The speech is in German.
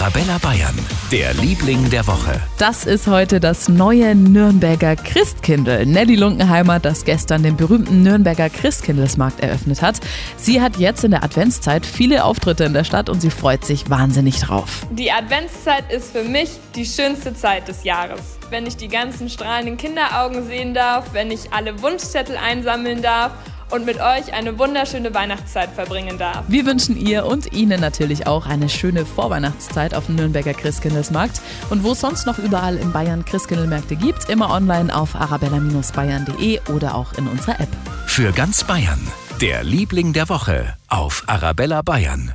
Arabella Bayern, der Liebling der Woche. Das ist heute das neue Nürnberger Christkindl. Nelly Lunkenheimer, das gestern den berühmten Nürnberger Christkindlesmarkt eröffnet hat. Sie hat jetzt in der Adventszeit viele Auftritte in der Stadt und sie freut sich wahnsinnig drauf. Die Adventszeit ist für mich die schönste Zeit des Jahres. Wenn ich die ganzen strahlenden Kinderaugen sehen darf, wenn ich alle Wunschzettel einsammeln darf und mit euch eine wunderschöne Weihnachtszeit verbringen darf. Wir wünschen ihr und Ihnen natürlich auch eine schöne Vorweihnachtszeit auf dem Nürnberger Christkindlesmarkt. Und wo es sonst noch überall in Bayern Christkindlmärkte gibt, immer online auf arabella-bayern.de oder auch in unserer App. Für ganz Bayern, der Liebling der Woche auf Arabella Bayern.